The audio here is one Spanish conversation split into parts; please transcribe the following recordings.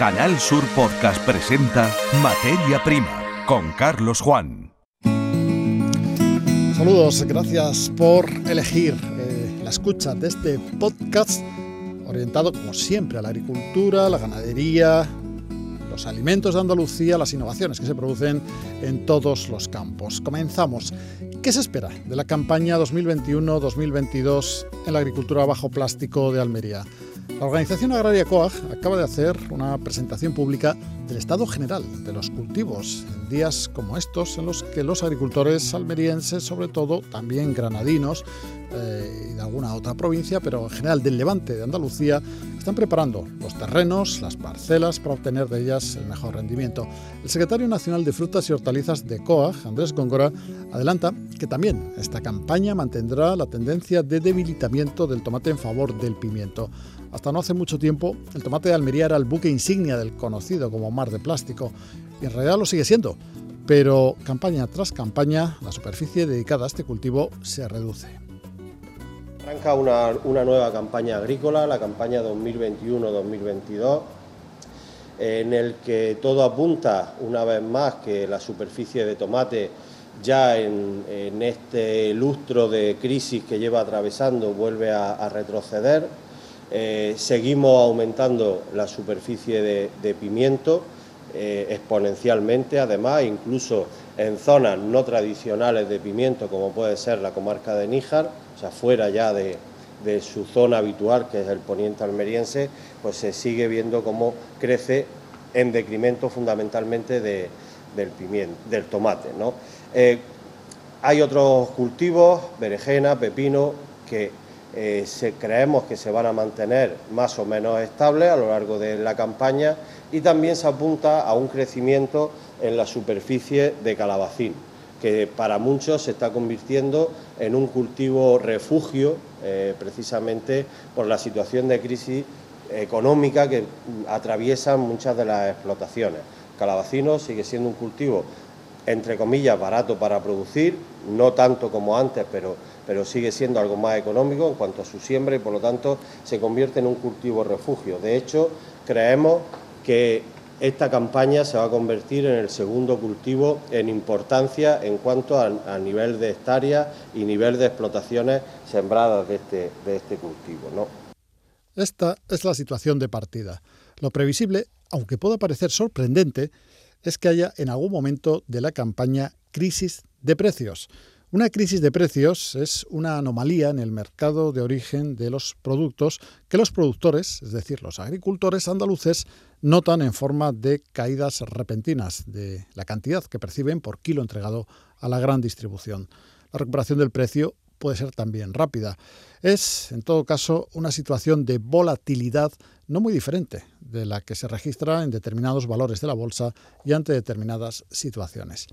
Canal Sur Podcast presenta Materia Prima con Carlos Juan. Saludos, gracias por elegir eh, la escucha de este podcast orientado como siempre a la agricultura, la ganadería, los alimentos de Andalucía, las innovaciones que se producen en todos los campos. Comenzamos. ¿Qué se espera de la campaña 2021-2022 en la agricultura bajo plástico de Almería? La Organización Agraria COAG acaba de hacer una presentación pública del estado general de los cultivos en días como estos en los que los agricultores almerienses, sobre todo también granadinos eh, y de alguna otra provincia, pero en general del levante de Andalucía, están preparando los terrenos, las parcelas para obtener de ellas el mejor rendimiento. El secretario nacional de Frutas y Hortalizas de COAG, Andrés Góngora, adelanta que también esta campaña mantendrá la tendencia de debilitamiento del tomate en favor del pimiento. Hasta no hace mucho tiempo, el tomate de Almería era el buque insignia del conocido como mar de plástico, y en realidad lo sigue siendo. Pero campaña tras campaña, la superficie dedicada a este cultivo se reduce. Arranca una, una nueva campaña agrícola, la campaña 2021-2022, en el que todo apunta una vez más que la superficie de tomate ya en, este lustro de crisis que lleva atravesando vuelve a retroceder eh, seguimos aumentando la superficie de, pimiento eh, exponencialmente, además, incluso en zonas no tradicionales de pimiento, como puede ser la comarca de Níjar, o sea, fuera ya de, su zona habitual, que es el poniente almeriense, pues se sigue viendo cómo crece en decremento fundamentalmente del, pimiento, del tomate. Eh, hay otros cultivos, berenjena, pepino, que eh, creemos que se van a mantener más o menos estables a lo largo de la campaña y también se apunta a un crecimiento en la superficie de calabacín, que para muchos se está convirtiendo en un cultivo refugio eh, precisamente por la situación de crisis económica que atraviesan muchas de las explotaciones. Calabacino sigue siendo un cultivo entre comillas barato para producir, no tanto como antes, pero pero sigue siendo algo más económico en cuanto a su siembra y por lo tanto se convierte en un cultivo refugio. De hecho, creemos que esta campaña se va a convertir en el segundo cultivo en importancia en cuanto a, nivel de hectáreas y nivel de explotaciones sembradas de este, de este cultivo. ¿no? Esta es la situación de partida. Lo previsible, aunque pueda parecer sorprendente, es que haya en algún momento de la campaña crisis de precios. Una crisis de precios es una anomalía en el mercado de origen de los productos que los productores, es decir, los agricultores andaluces, notan en forma de caídas repentinas de la cantidad que perciben por kilo entregado a la gran distribución. La recuperación del precio puede ser también rápida. Es, en todo caso, una situación de volatilidad no muy diferente de la que se registra en determinados valores de la bolsa y ante determinadas situaciones.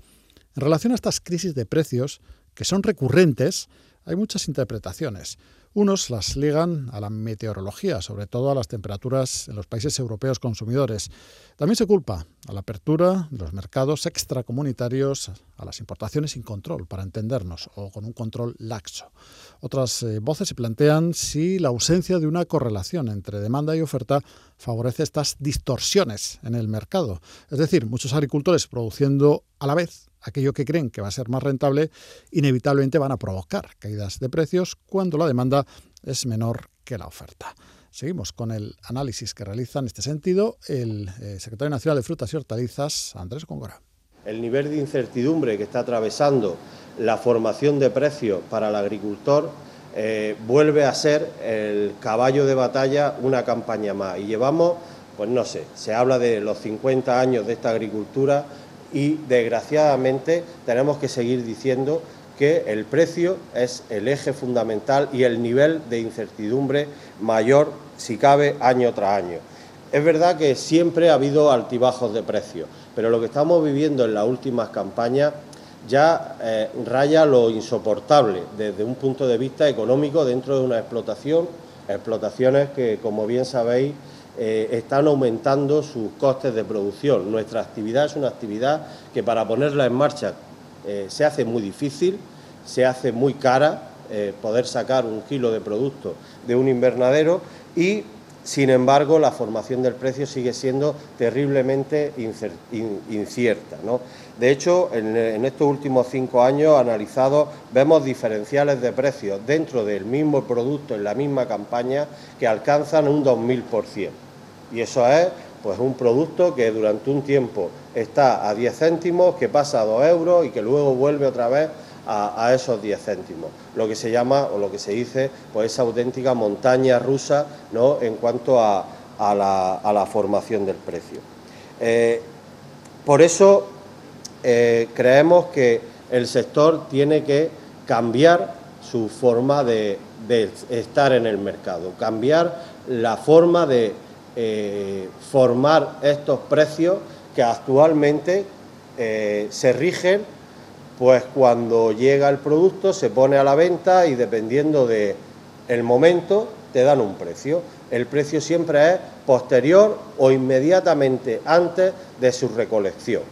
En relación a estas crisis de precios, que son recurrentes, hay muchas interpretaciones. Unos las ligan a la meteorología, sobre todo a las temperaturas en los países europeos consumidores. También se culpa a la apertura de los mercados extracomunitarios, a las importaciones sin control, para entendernos, o con un control laxo. Otras eh, voces se plantean si la ausencia de una correlación entre demanda y oferta favorece estas distorsiones en el mercado. Es decir, muchos agricultores produciendo a la vez aquello que creen que va a ser más rentable, inevitablemente van a provocar caídas de precios cuando la demanda es menor que la oferta. Seguimos con el análisis que realiza en este sentido el eh, secretario nacional de Frutas y Hortalizas, Andrés Góngora. El nivel de incertidumbre que está atravesando la formación de precios para el agricultor eh, vuelve a ser el caballo de batalla una campaña más. Y llevamos, pues no sé, se habla de los 50 años de esta agricultura y desgraciadamente tenemos que seguir diciendo que el precio es el eje fundamental y el nivel de incertidumbre mayor, si cabe, año tras año. Es verdad que siempre ha habido altibajos de precio, pero lo que estamos viviendo en las últimas campañas ya eh, raya lo insoportable desde un punto de vista económico dentro de una explotación, explotaciones que, como bien sabéis, eh, están aumentando sus costes de producción. Nuestra actividad es una actividad que para ponerla en marcha eh, se hace muy difícil, se hace muy cara eh, poder sacar un kilo de producto de un invernadero y sin embargo, la formación del precio sigue siendo terriblemente incierta. De hecho, en, estos últimos cinco años analizados, vemos diferenciales de precios dentro del mismo producto, en la misma campaña, que alcanzan un 2.000%. Y eso es pues un producto que durante un tiempo está a 10 céntimos, que pasa a 2 euros y que luego vuelve otra vez a, esos 10 céntimos, lo que se llama o lo que se dice pues esa auténtica montaña rusa ¿no? en cuanto a, la, formación del precio. Eh, por eso eh, creemos que el sector tiene que cambiar su forma de, estar en el mercado, cambiar la forma de eh, formar estos precios que actualmente se rigen pues cuando llega el producto se pone a la venta y dependiendo del el momento te dan un precio. El precio siempre es posterior o inmediatamente antes de su recolección.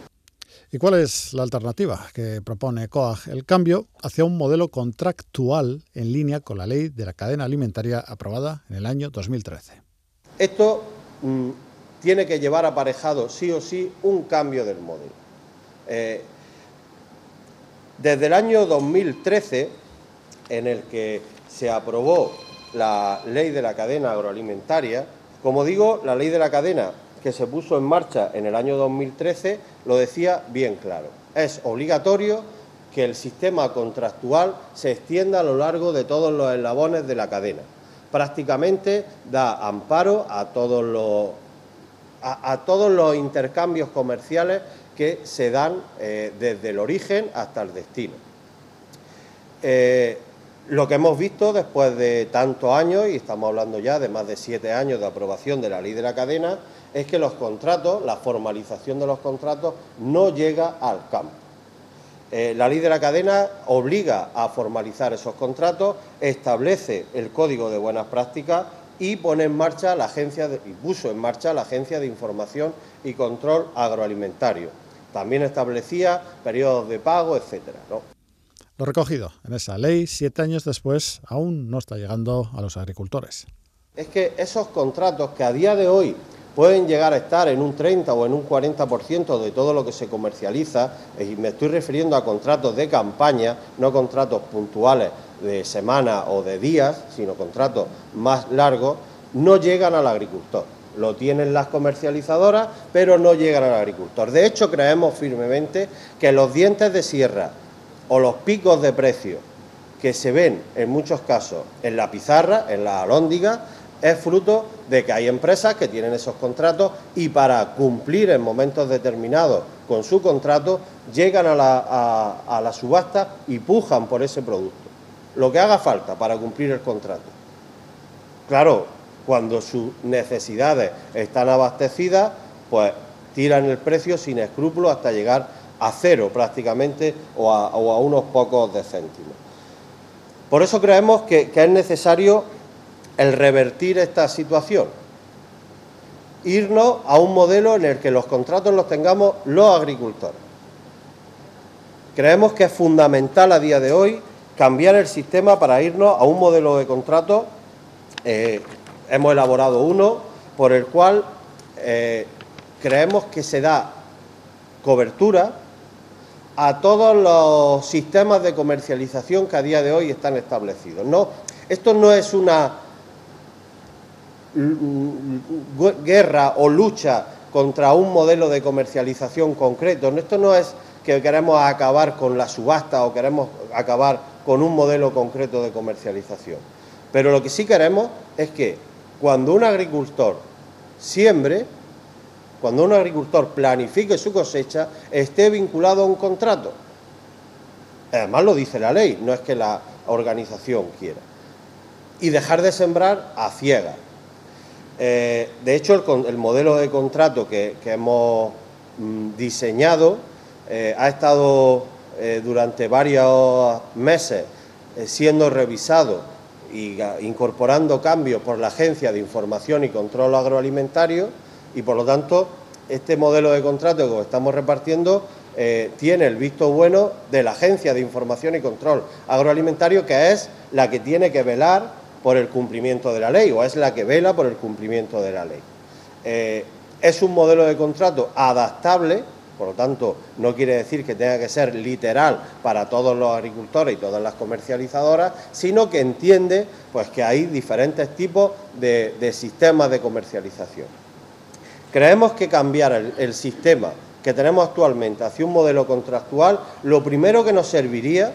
¿Y cuál es la alternativa que propone COAG? El cambio hacia un modelo contractual en línea con la ley de la cadena alimentaria aprobada en el año 2013. Esto mm, tiene que llevar aparejado sí o sí un cambio del modelo. Eh, desde el año 2013, en el que se aprobó la ley de la cadena agroalimentaria, como digo, la ley de la cadena que se puso en marcha en el año 2013 lo decía bien claro. Es obligatorio que el sistema contractual se extienda a lo largo de todos los eslabones de la cadena. Prácticamente da amparo a todos los, a todos los intercambios comerciales que se dan eh, desde el origen hasta el destino. Eh, lo que hemos visto después de tantos años, y estamos hablando ya de más de siete años de aprobación de la ley de la cadena, es que los contratos, la formalización de los contratos, no llega al campo. Eh, la ley de la cadena obliga a formalizar esos contratos, establece el código de buenas prácticas y pone en marcha la agencia y puso en marcha la agencia de información y control agroalimentario también establecía periodos de pago, etcétera. Lo recogido en esa ley, siete años después, aún no está llegando a los agricultores. Es que esos contratos que a día de hoy pueden llegar a estar en un 30 o en un 40% de todo lo que se comercializa, y me estoy refiriendo a contratos de campaña, no contratos puntuales de semana o de días, sino contratos más largos, no llegan al agricultor lo tienen las comercializadoras, pero no llegan al agricultor. De hecho, creemos firmemente que los dientes de sierra o los picos de precio que se ven en muchos casos en la pizarra, en la alóndiga, es fruto de que hay empresas que tienen esos contratos y para cumplir en momentos determinados con su contrato llegan a la, a la subasta y pujan por ese producto. Lo que haga falta para cumplir el contrato. Claro, cuando sus necesidades están abastecidas, pues tiran el precio sin escrúpulos hasta llegar a cero prácticamente o a, unos pocos de céntimos. Por eso creemos que, es necesario el revertir esta situación, irnos a un modelo en el que los contratos los tengamos los agricultores. Creemos que es fundamental a día de hoy cambiar el sistema para irnos a un modelo de contrato eh, hemos elaborado uno por el cual eh, creemos que se da cobertura a todos los sistemas de comercialización que a día de hoy están establecidos. No, esto no es una guerra o lucha contra un modelo de comercialización concreto. Esto no es que queremos acabar con la subasta o queremos acabar con un modelo concreto de comercialización. Pero lo que sí queremos es que cuando un agricultor siembre, cuando un agricultor planifique su cosecha, esté vinculado a un contrato. Además lo dice la ley, no es que la organización quiera. Y dejar de sembrar a ciegas. Eh, de hecho, el, modelo de contrato que, hemos mm, diseñado eh, ha estado eh, durante varios meses siendo revisado y incorporando cambios por la Agencia de Información y Control Agroalimentario y por lo tanto este modelo de contrato que estamos repartiendo tiene el visto bueno de la Agencia de Información y Control Agroalimentario que es la que tiene que velar por el cumplimiento de la ley o es la que vela por el cumplimiento de la ley. Eh, es un modelo de contrato adaptable, por lo tanto, no quiere decir que tenga que ser literal para todos los agricultores y todas las comercializadoras, sino que entiende pues, que hay diferentes tipos de, sistemas de comercialización. Creemos que cambiar el sistema que tenemos actualmente hacia un modelo contractual, lo primero que nos serviría,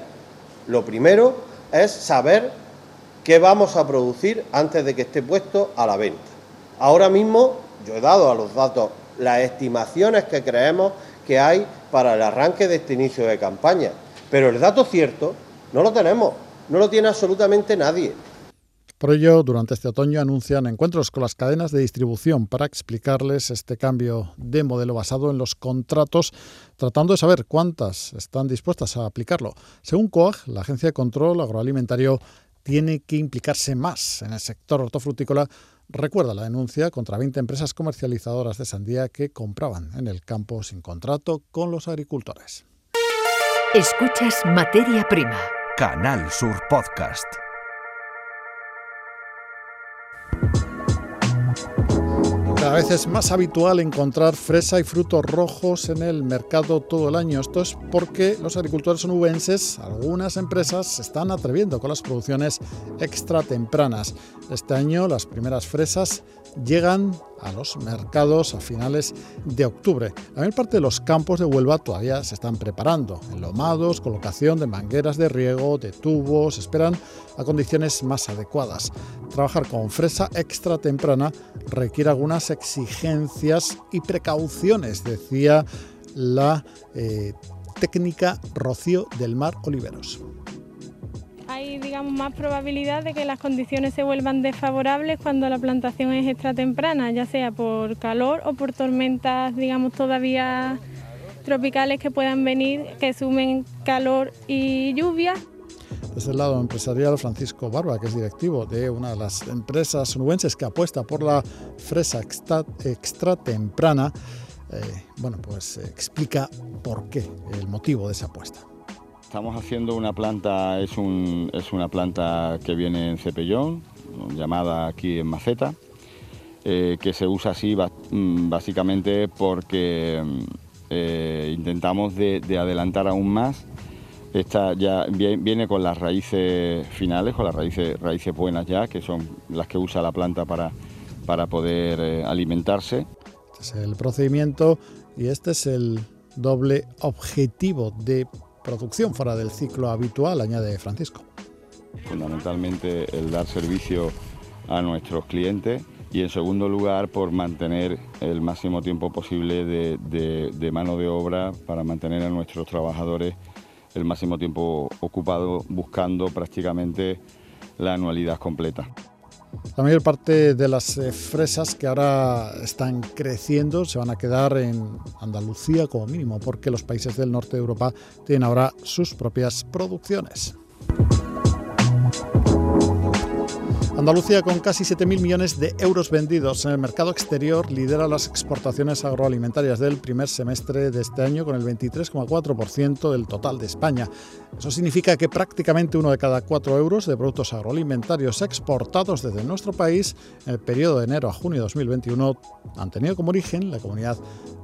lo primero es saber qué vamos a producir antes de que esté puesto a la venta. Ahora mismo yo he dado a los datos las estimaciones que creemos que hay para el arranque de este inicio de campaña, pero el dato cierto no lo tenemos, no lo tiene absolutamente nadie. Por ello, durante este otoño anuncian encuentros con las cadenas de distribución para explicarles este cambio de modelo basado en los contratos, tratando de saber cuántas están dispuestas a aplicarlo. Según COAG, la Agencia de Control Agroalimentario tiene que implicarse más en el sector hortofrutícola. Recuerda la denuncia contra 20 empresas comercializadoras de sandía que compraban en el campo sin contrato con los agricultores. Escuchas Materia Prima. Canal Sur Podcast. Cada vez es más habitual encontrar fresa y frutos rojos en el mercado todo el año. Esto es porque los agricultores onubenses, algunas empresas, se están atreviendo con las producciones extra tempranas. Este año las primeras fresas llegan a los mercados a finales de octubre. La mayor parte de los campos de Huelva todavía se están preparando. Enlomados, colocación de mangueras de riego, de tubos, esperan a condiciones más adecuadas. Trabajar con fresa extra temprana requiere algunas exigencias y precauciones, decía la eh, técnica Rocío del Mar Oliveros hay digamos más probabilidad de que las condiciones se vuelvan desfavorables cuando la plantación es extra temprana, ya sea por calor o por tormentas digamos todavía tropicales que puedan venir, que sumen calor y lluvia. Desde el lado empresarial, Francisco Barba, que es directivo de una de las empresas nubenses que apuesta por la fresa extra, extra eh, bueno, pues explica por qué, el motivo de esa apuesta. Estamos haciendo una planta, es, es una planta que viene en cepellón, llamada aquí en maceta, eh, que se usa así mm, básicamente porque mm, eh, intentamos de, adelantar aún más. Esta ya viene con las raíces finales, con las raíces, raíces buenas ya, que son las que usa la planta para, para poder eh, alimentarse. Este es el procedimiento y este es el doble objetivo de producción fuera del ciclo habitual, añade Francisco. Fundamentalmente el dar servicio a nuestros clientes y en segundo lugar por mantener el máximo tiempo posible de, mano de obra para mantener a nuestros trabajadores el máximo tiempo ocupado buscando prácticamente la anualidad completa. La mayor parte de las eh, fresas que ahora están creciendo se van a quedar en Andalucía como mínimo, porque los países del norte de Europa tienen ahora sus propias producciones. Andalucía, con casi 7.000 millones de euros vendidos en el mercado exterior, lidera las exportaciones agroalimentarias del primer semestre de este año con el 23,4% del total de España. Eso significa que prácticamente uno de cada cuatro euros de productos agroalimentarios exportados desde nuestro país en el periodo de enero a junio de 2021 han tenido como origen la comunidad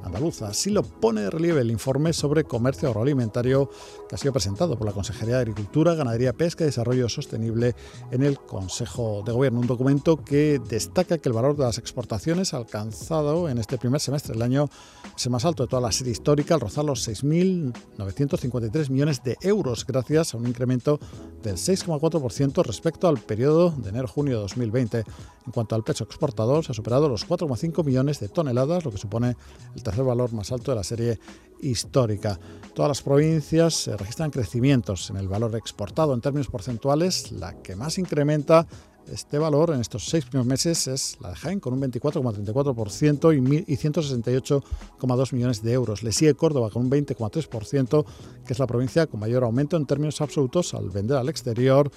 andaluza. Así lo pone de relieve el informe sobre comercio agroalimentario que ha sido presentado por la Consejería de Agricultura, Ganadería, Pesca y Desarrollo Sostenible en el Consejo de Gobierno. Un documento que destaca que el valor de las exportaciones alcanzado en este primer semestre del año es el más alto de toda la serie histórica, al rozar los 6.953 millones de euros, gracias a un incremento del 6,4% respecto al periodo de enero-junio de 2020. En cuanto al peso exportador, se ha superado los 4,5 millones de toneladas, lo que supone el tercer valor más alto de la serie histórica. Todas las provincias registran crecimientos en el valor exportado en términos porcentuales. La que más incrementa este valor en estos seis primeros meses es la de Jaén con un 24,34% y 168,2 millones de euros. Le sigue Córdoba con un 20,3%, que es la provincia con mayor aumento en términos absolutos al vender al exterior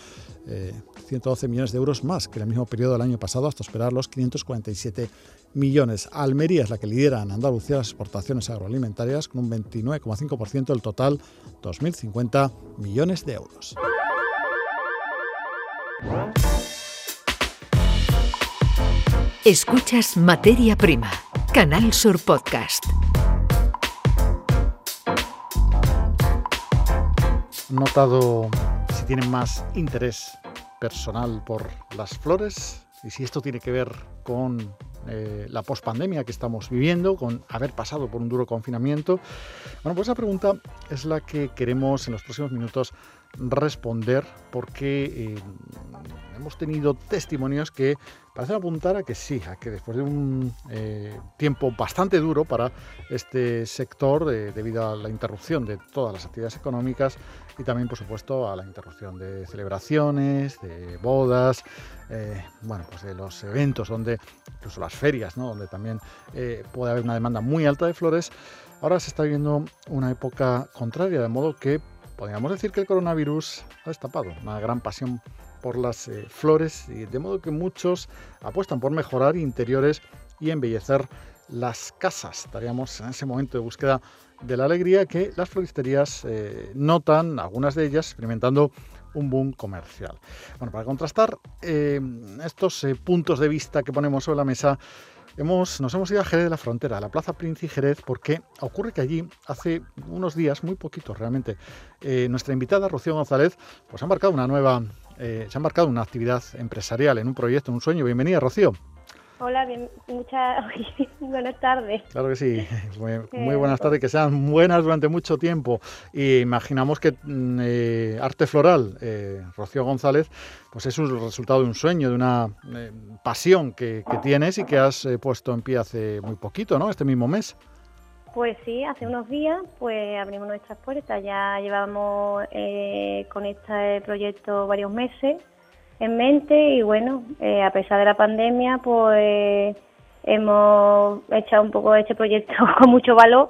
112 eh, millones de euros más que en el mismo periodo del año pasado, hasta esperar los 547 millones. Almería es la que lidera en Andalucía las exportaciones agroalimentarias con un 29,5% del total, 2.050 millones de euros. Escuchas Materia Prima, Canal Sur Podcast. notado si tienen más interés personal por las flores y si esto tiene que ver con eh, la pospandemia que estamos viviendo, con haber pasado por un duro confinamiento. Bueno, pues esa pregunta es la que queremos en los próximos minutos responder porque eh, hemos tenido testimonios que parecen apuntar a que sí, a que después de un eh, tiempo bastante duro para este sector debido a la interrupción de todas las actividades económicas y también por supuesto a la interrupción de celebraciones, de bodas, eh, bueno, pues de los eventos donde, incluso las ferias, donde también puede haber una demanda muy alta de flores, ahora se está viviendo una época contraria, de modo que podríamos decir que el coronavirus ha destapado una gran pasión por las eh, flores, y de modo que muchos apuestan por mejorar interiores y embellecer las casas. Estaríamos en ese momento de búsqueda de la alegría que las floristerías eh, notan, algunas de ellas experimentando un boom comercial. Bueno, para contrastar eh, estos puntos de vista que ponemos sobre la mesa, Hemos, nos hemos ido a Jerez de la Frontera, a la Plaza Príncipe Jerez, porque ocurre que allí hace unos días, muy poquitos realmente, eh, nuestra invitada Rocío González pues ha marcado una nueva, eh, se ha marcado una actividad empresarial en un proyecto, en un sueño. Bienvenida, Rocío. Hola, bien, muchas buenas tardes. Claro que sí, muy, buenas tardes, que sean buenas durante mucho tiempo. Y imaginamos que mm, eh, Arte Floral, eh, Rocío González, pues es un resultado de un sueño, de una eh, pasión que, tienes y que has puesto en pie hace muy poquito, ¿no? Este mismo mes. Pues sí, hace unos días pues abrimos nuestras puertas, ya llevamos con este proyecto varios meses en mente y bueno, eh, a pesar de la pandemia, pues hemos echado un poco este proyecto con mucho valor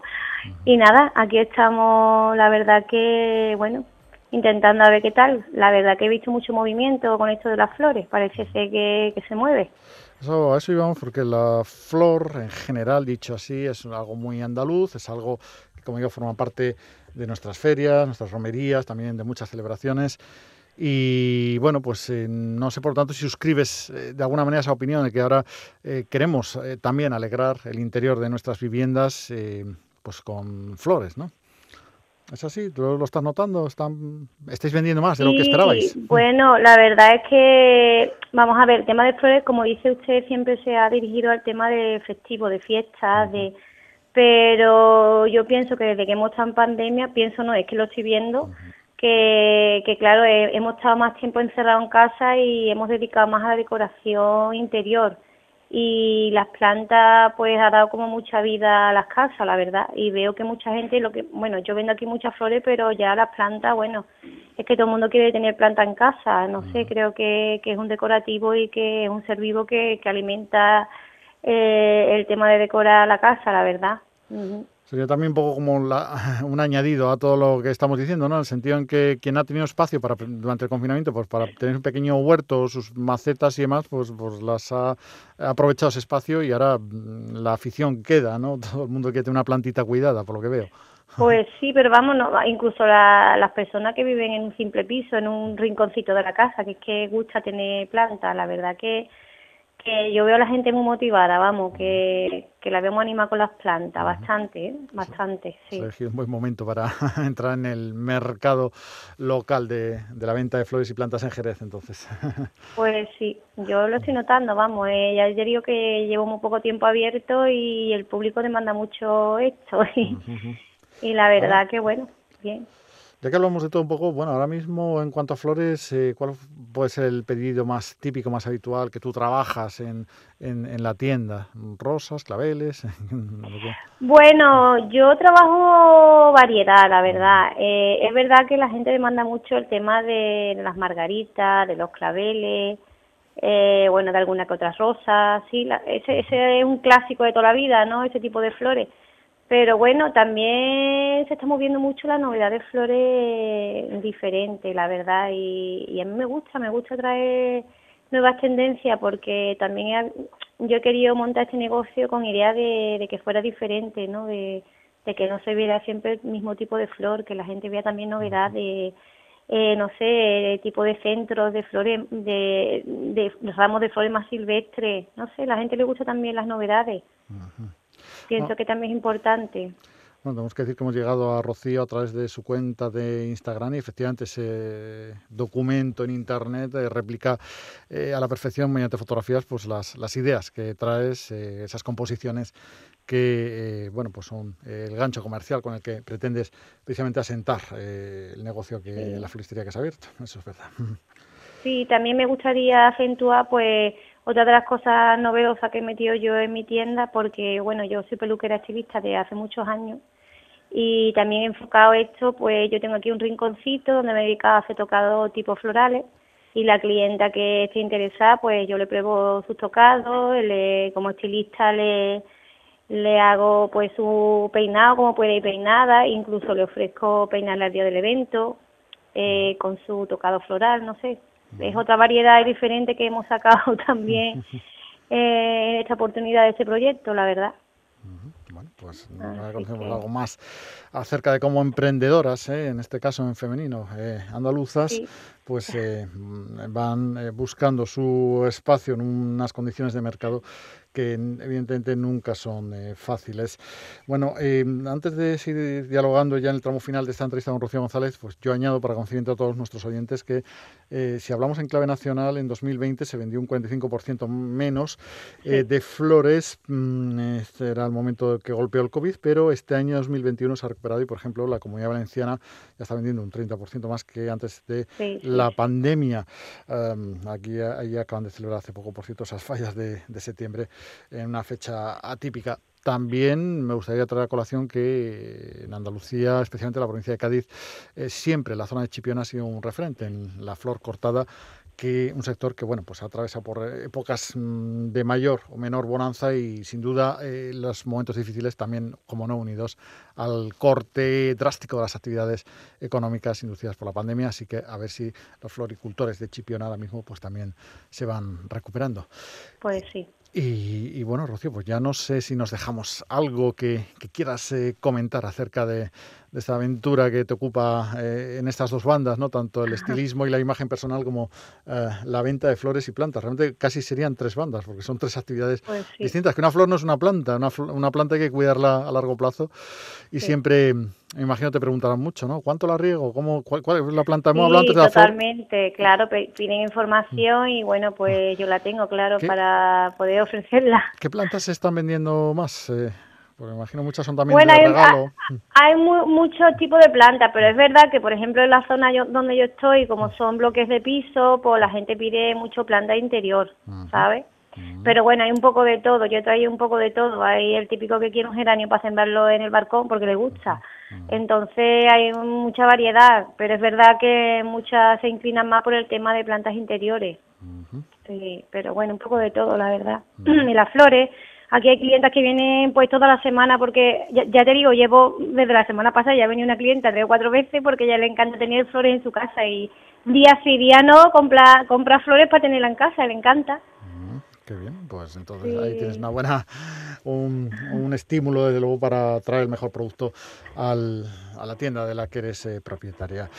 y nada, aquí estamos, la verdad que, bueno, intentando a ver qué tal. La verdad que he visto mucho movimiento con esto de las flores, parece que, se mueve. Eso, a eso íbamos porque la flor en general, dicho así, es algo muy andaluz, es algo que como digo forma parte de nuestras ferias, nuestras romerías, también de muchas celebraciones. Y bueno, pues eh, no sé por tanto si suscribes eh, de alguna manera esa opinión de que ahora eh, queremos también alegrar el interior de nuestras viviendas pues con flores, ¿no? ¿Es así? ¿Tú lo estás notando? ¿Están, ¿Estáis vendiendo más de lo que esperabais? Bueno, la verdad es que, vamos a ver, el tema de flores, como dice usted, siempre se ha dirigido al tema de festivo, de fiestas, de pero yo pienso que desde que hemos estado en pandemia, pienso no, es que lo estoy viendo, que, claro, hemos estado más tiempo encerrados en casa y hemos dedicado más a la decoración interior. Y las plantas pues ha dado como mucha vida a las casas, la verdad, y veo que mucha gente, lo que bueno, yo vendo aquí muchas flores, pero ya las plantas, bueno, es que todo el mundo quiere tener planta en casa, no sé, creo que, que es un decorativo y que es un ser vivo que, que alimenta eh, el tema de decorar la casa, la verdad. Sería también un poco como un añadido a todo lo que estamos diciendo, ¿no? En el sentido en que quien ha tenido espacio para durante el confinamiento, pues para tener un pequeño huerto, sus macetas y demás, pues, pues las ha aprovechado ese espacio y ahora mm, la afición queda, ¿no? Todo el mundo quiere tener una plantita cuidada, por lo que veo. Pues sí, pero vamos, incluso las personas que viven en un simple piso, en un rinconcito de la casa, que es que gusta tener plantas, la verdad que que yo veo a la gente muy motivada, vamos, que, que la vemos animada con las plantas, bastante, ¿eh? bastante, sí. Es un buen momento para entrar en el mercado local de, de, la venta de flores y plantas en Jerez, entonces. Pues sí, yo lo estoy notando, vamos, eh, ya digo que llevo muy poco tiempo abierto y el público demanda mucho esto y, y la verdad que bueno, bien. Ya que hablamos de todo un poco, bueno, ahora mismo en cuanto a flores, eh, ¿cuál puede ser el pedido más típico, más habitual que tú trabajas en, en, la tienda? ¿Rosas, claveles? bueno, yo trabajo variedad, la verdad. Eh, es verdad que la gente demanda mucho el tema de las margaritas, de los claveles, eh, bueno, de alguna que otra rosa, sí, ese, ese es un clásico de toda la vida, ¿no? Ese tipo de flores pero bueno, también se está moviendo mucho la novedad de flores diferentes, la verdad, y, a mí me gusta, me gusta traer nuevas tendencias porque también yo he querido montar este negocio con idea de, que fuera diferente, ¿no? De, que no se viera siempre el mismo tipo de flor, que la gente vea también novedad de eh, no sé, tipo de centros de flores, de, de, ramos de flores más silvestres, no sé, la gente le gusta también las novedades. Pienso que también es importante. Bueno, tenemos que decir que hemos llegado a Rocío a través de su cuenta de Instagram y efectivamente ese documento en Internet eh, replica eh, a la perfección mediante fotografías pues las, las ideas que traes, eh, esas composiciones que bueno pues son el gancho comercial con el que pretendes precisamente asentar el negocio que la floristería que has abierto. Eso es verdad. Sí, también me gustaría acentuar pues otra de las cosas novedosas que he metido yo en mi tienda, porque bueno, yo soy peluquera estilista de hace muchos años y también he enfocado esto, pues yo tengo aquí un rinconcito donde me dedico a hacer tocados tipo florales y la clienta que esté interesada, pues yo le pruebo sus tocados, le, como estilista le, le hago pues su peinado como puede ir peinada, incluso le ofrezco peinarla al día del evento eh, con su tocado floral, no sé, es otra variedad diferente que hemos sacado también eh, en esta oportunidad de este proyecto, la verdad. Bueno, pues conocemos algo más acerca de cómo emprendedoras, ¿eh? en este caso en femenino, eh, andaluzas, pues van buscando su espacio en unas condiciones de mercado que evidentemente nunca son eh, fáciles. Bueno, eh, antes de seguir dialogando ya en el tramo final de esta entrevista con Rocío González, pues yo añado para conocimiento a todos nuestros oyentes que eh, si hablamos en clave nacional, en 2020 se vendió un 45% menos de flores. Mm, este era el momento que golpeó el COVID, pero este año 2021 se ha recuperado y, por ejemplo, la Comunidad Valenciana ya está vendiendo un 30% más que antes de la pandemia. aquí, ahí acaban de celebrar hace poco, por cierto, esas fallas de septiembre en una fecha atípica. También me gustaría traer a colación que en Andalucía, especialmente en la provincia de Cádiz, eh, siempre la zona de Chipión ha sido un referente en la flor cortada que un sector que bueno pues atraviesa por épocas mm, de mayor o menor bonanza y sin duda eh, los momentos difíciles también como no unidos al corte drástico de las actividades económicas inducidas por la pandemia. Así que a ver si los floricultores de Chipión ahora mismo pues también se van recuperando. Pues sí y, bueno, Rocío, pues ya no sé si nos dejamos algo que, quieras eh, comentar acerca de, de esta aventura que te ocupa eh, en estas dos bandas, ¿no? Tanto el estilismo y la imagen personal como eh, la venta de flores y plantas. Realmente casi serían tres bandas, porque son tres actividades pues distintas. Que una flor no es una planta, una, una, planta hay que cuidarla a largo plazo y siempre, me imagino, te preguntarán mucho, ¿no? ¿Cuánto la riego? ¿Cómo, cuál, es la planta? Hemos hablado antes de la totalmente, claro, piden información y bueno, pues yo la tengo, claro, para poder ofrecerla. ¿Qué plantas se están vendiendo más? Eh, porque imagino muchas son también de hay, regalo. Hay, muchos tipos de plantas, pero es verdad que, por ejemplo, en la zona donde yo estoy, como son bloques de piso, pues la gente pide mucho planta interior, ¿sabes? Pero bueno, hay un poco de todo. Yo traigo un poco de todo. Hay el típico que quiere un geranio para sembrarlo en el balcón porque le gusta. Entonces hay mucha variedad, pero es verdad que muchas se inclinan más por el tema de plantas interiores. Sí, pero bueno, un poco de todo, la verdad. y las flores, Aquí hay clientas que vienen pues toda la semana porque, ya, te digo, llevo desde la semana pasada, ya ha venido una clienta tres o cuatro veces porque ya le encanta tener flores en su casa y día sí, día no, compra, compra flores para tenerla en casa, le encanta. Mm, qué bien, pues entonces ahí tienes una buena, un, un, estímulo desde luego para traer el mejor producto al, a la tienda de la que eres eh, propietaria.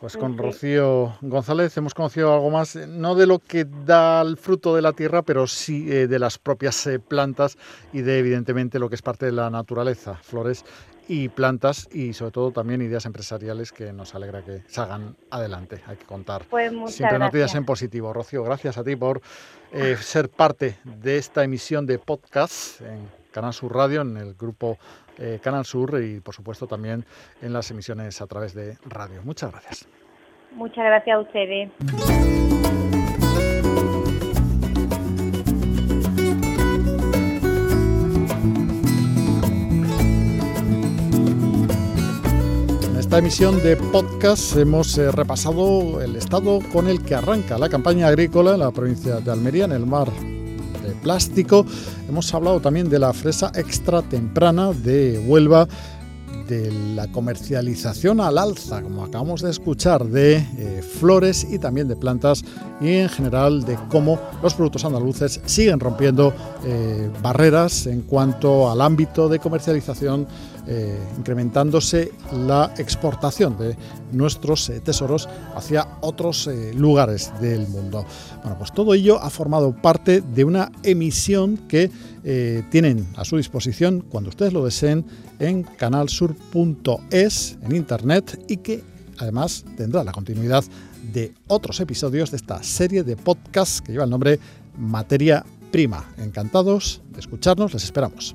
Pues con Rocío González hemos conocido algo más, no de lo que da el fruto de la tierra, pero sí eh, de las propias eh, plantas y de evidentemente lo que es parte de la naturaleza, flores y plantas y sobre todo también ideas empresariales que nos alegra que salgan adelante. Hay que contar pues siempre noticias en positivo. Rocío, gracias a ti por eh, ser parte de esta emisión de podcast en Canal Sur Radio, en el grupo eh, Canal Sur y por supuesto también en las emisiones a través de radio. Muchas gracias. Muchas gracias a ustedes. En esta emisión de podcast hemos eh, repasado el estado con el que arranca la campaña agrícola en la provincia de Almería, en el mar plástico. Hemos hablado también de la fresa extra temprana de Huelva de la comercialización al alza, como acabamos de escuchar, de eh, flores y también de plantas y en general de cómo los productos andaluces siguen rompiendo eh, barreras en cuanto al ámbito de comercialización eh, incrementándose la exportación de nuestros eh, tesoros hacia otros eh, lugares del mundo. Bueno, pues todo ello ha formado parte de una emisión que tienen a su disposición cuando ustedes lo deseen en canalsur.es en internet y que además tendrá la continuidad de otros episodios de esta serie de podcasts que lleva el nombre Materia Prima. Encantados de escucharnos, les esperamos.